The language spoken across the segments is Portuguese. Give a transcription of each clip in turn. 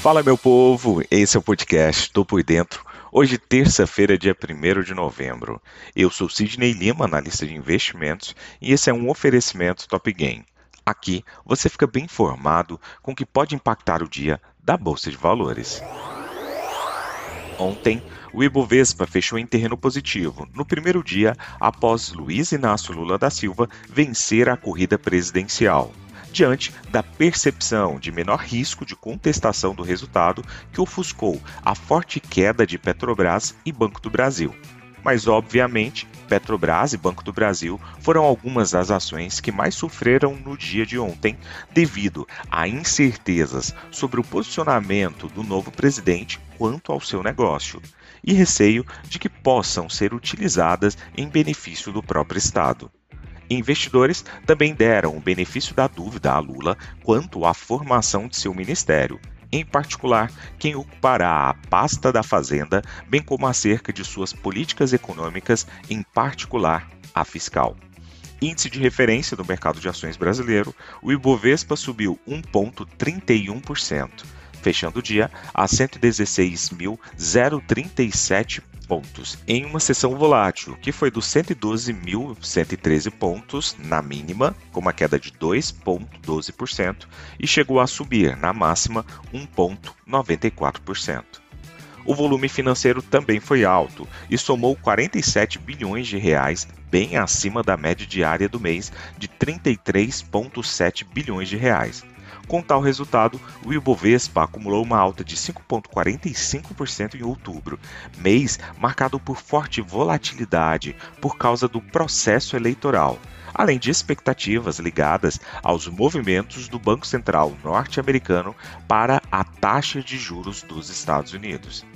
Fala, meu povo! Esse é o podcast Tô Por Dentro. Hoje, terça-feira, dia 1 de novembro. Eu sou Sidney Lima, analista de investimentos, e esse é um oferecimento Top Game. Aqui você fica bem informado com o que pode impactar o dia da Bolsa de Valores. Ontem, o Ibovespa fechou em terreno positivo, no primeiro dia após Luiz Inácio Lula da Silva vencer a corrida presidencial diante da percepção de menor risco de contestação do resultado que ofuscou a forte queda de Petrobras e Banco do Brasil. Mas, obviamente, Petrobras e Banco do Brasil foram algumas das ações que mais sofreram no dia de ontem devido a incertezas sobre o posicionamento do novo presidente quanto ao seu negócio e receio de que possam ser utilizadas em benefício do próprio Estado. Investidores também deram o benefício da dúvida a Lula quanto à formação de seu ministério, em particular quem ocupará a pasta da Fazenda, bem como acerca de suas políticas econômicas, em particular a fiscal. Índice de referência do mercado de ações brasileiro, o Ibovespa subiu 1,31%, fechando o dia a 116.037 pontos em uma sessão volátil, que foi dos 112.113 pontos na mínima, com uma queda de 2,12%, e chegou a subir na máxima 1,94%. O volume financeiro também foi alto e somou 47 bilhões de reais, bem acima da média diária do mês de 33,7 bilhões de reais. Com tal resultado, o Ibovespa acumulou uma alta de 5,45% em outubro, mês marcado por forte volatilidade por causa do processo eleitoral, além de expectativas ligadas aos movimentos do Banco Central norte-americano para a taxa de juros dos Estados Unidos.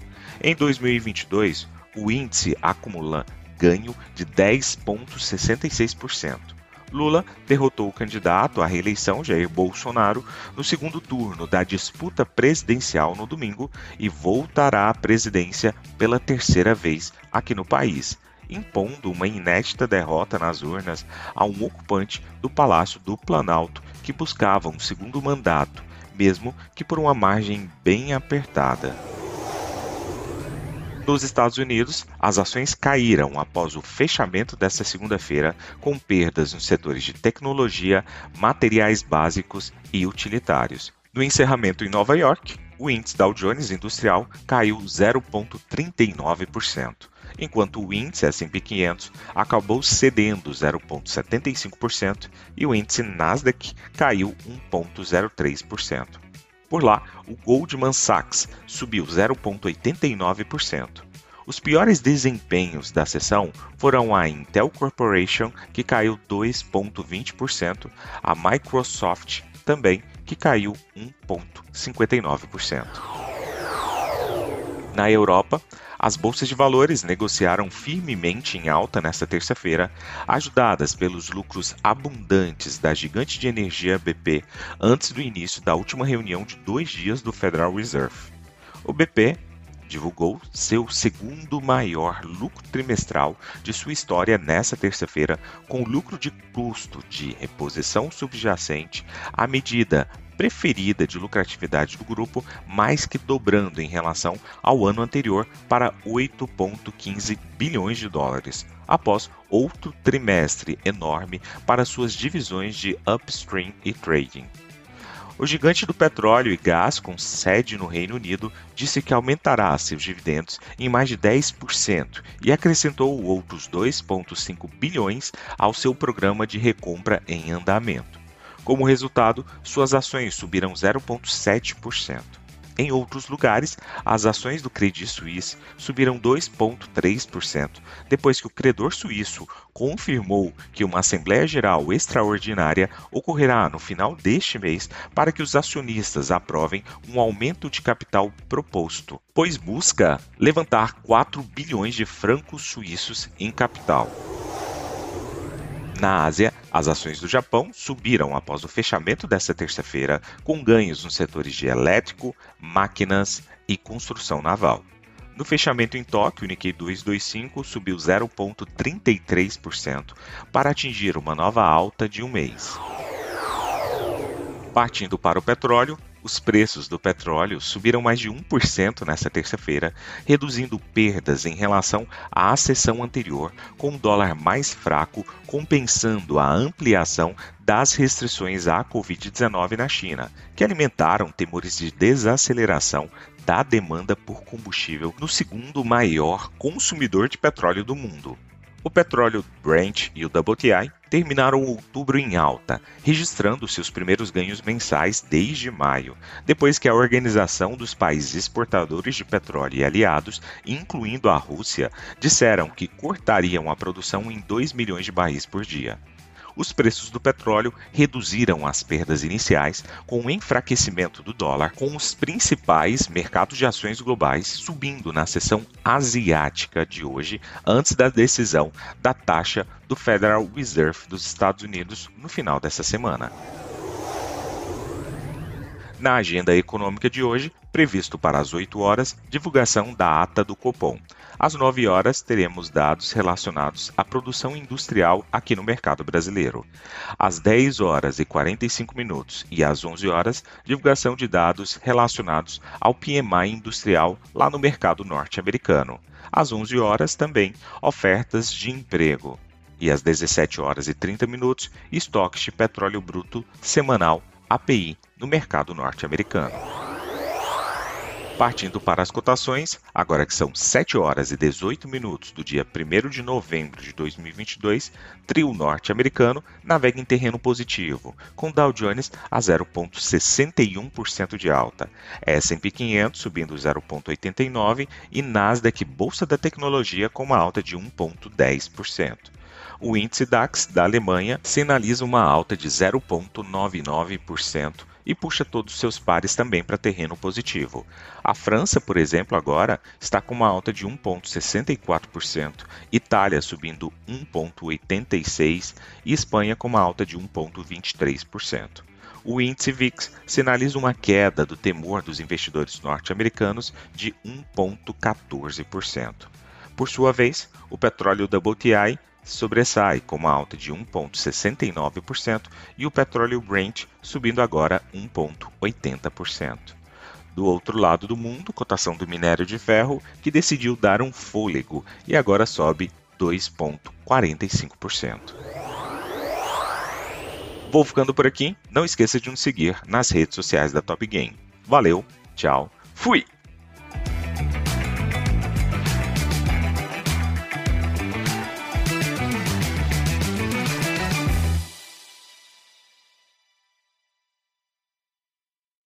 Em 2022, o índice acumula ganho de 10,66%. Lula derrotou o candidato à reeleição, Jair Bolsonaro, no segundo turno da disputa presidencial no domingo e voltará à presidência pela terceira vez aqui no país, impondo uma inédita derrota nas urnas a um ocupante do Palácio do Planalto que buscava um segundo mandato, mesmo que por uma margem bem apertada. Nos Estados Unidos, as ações caíram após o fechamento desta segunda-feira, com perdas nos setores de tecnologia, materiais básicos e utilitários. No encerramento em Nova York, o índice Dow Jones Industrial caiu 0,39%, enquanto o índice S&P 500 acabou cedendo 0,75% e o índice Nasdaq caiu 1,03%. Por lá, o Goldman Sachs subiu 0,89%. Os piores desempenhos da sessão foram a Intel Corporation, que caiu 2,20%, a Microsoft também, que caiu 1,59%. Na Europa, as bolsas de valores negociaram firmemente em alta nesta terça-feira, ajudadas pelos lucros abundantes da gigante de energia BP antes do início da última reunião de dois dias do Federal Reserve. O BP divulgou seu segundo maior lucro trimestral de sua história nesta terça-feira, com lucro de custo de reposição subjacente à medida preferida de lucratividade do grupo, mais que dobrando em relação ao ano anterior para 8,15 bilhões de dólares, após outro trimestre enorme para suas divisões de upstream e trading. O gigante do petróleo e gás, com sede no Reino Unido, disse que aumentará seus dividendos em mais de 10% e acrescentou outros 2,5 bilhões ao seu programa de recompra em andamento. Como resultado, suas ações subiram 0,7%. Em outros lugares, as ações do Credit Suisse subiram 2,3%, depois que o credor suíço confirmou que uma Assembleia Geral extraordinária ocorrerá no final deste mês para que os acionistas aprovem um aumento de capital proposto, pois busca levantar 4 bilhões de francos suíços em capital. Na Ásia, as ações do Japão subiram após o fechamento desta terça-feira, com ganhos nos setores de elétrico, máquinas e construção naval. No fechamento em Tóquio, o Nikkei 225 subiu 0,33% para atingir uma nova alta de um mês. Partindo para o petróleo, Os preços do petróleo subiram mais de 1% nesta terça-feira, reduzindo perdas em relação à sessão anterior, com o dólar mais fraco compensando a ampliação das restrições à Covid-19 na China, que alimentaram temores de desaceleração da demanda por combustível no segundo maior consumidor de petróleo do mundo. O petróleo Brent e o WTI terminaram outubro em alta, registrando seus primeiros ganhos mensais desde maio, depois que a Organização dos Países Exportadores de Petróleo e aliados, incluindo a Rússia, disseram que cortariam a produção em 2 milhões de barris por dia os preços do petróleo reduziram as perdas iniciais com o enfraquecimento do dólar, com os principais mercados de ações globais subindo na sessão asiática de hoje, antes da decisão da taxa do Federal Reserve dos Estados Unidos no final dessa semana. Na agenda econômica de hoje, previsto para as 8 horas, divulgação da ata do Copom. Às 9 horas, teremos dados relacionados à produção industrial aqui no mercado brasileiro. Às 10 horas e 45 minutos e às 11 horas, divulgação de dados relacionados ao PMI industrial lá no mercado norte-americano. Às 11 horas também, ofertas de emprego. E às 17 horas e 30 minutos, estoques de petróleo bruto semanal API no mercado norte-americano. Partindo para as cotações, agora que são 7 horas e 18 minutos do dia 1 de novembro de 2022, trio norte-americano navega em terreno positivo, com Dow Jones a 0,61% de alta, S&P 500 subindo 0,89% e Nasdaq Bolsa da Tecnologia com uma alta de 1,10%. O índice DAX da Alemanha sinaliza uma alta de 0,99% e puxa todos os seus pares também para terreno positivo. A França, por exemplo, agora está com uma alta de 1,64%, Itália subindo 1,86% e Espanha com uma alta de 1,23%. O índice VIX sinaliza uma queda do temor dos investidores norte-americanos de 1,14%. Por sua vez, o petróleo WTI sobressai com uma alta de 1,69% e o petróleo Brent subindo agora 1,80%. Do outro lado do mundo, cotação do minério de ferro que decidiu dar um fôlego e agora sobe 2,45%. Vou ficando por aqui. Não esqueça de nos seguir nas redes sociais da Top Game. Valeu, tchau, fui!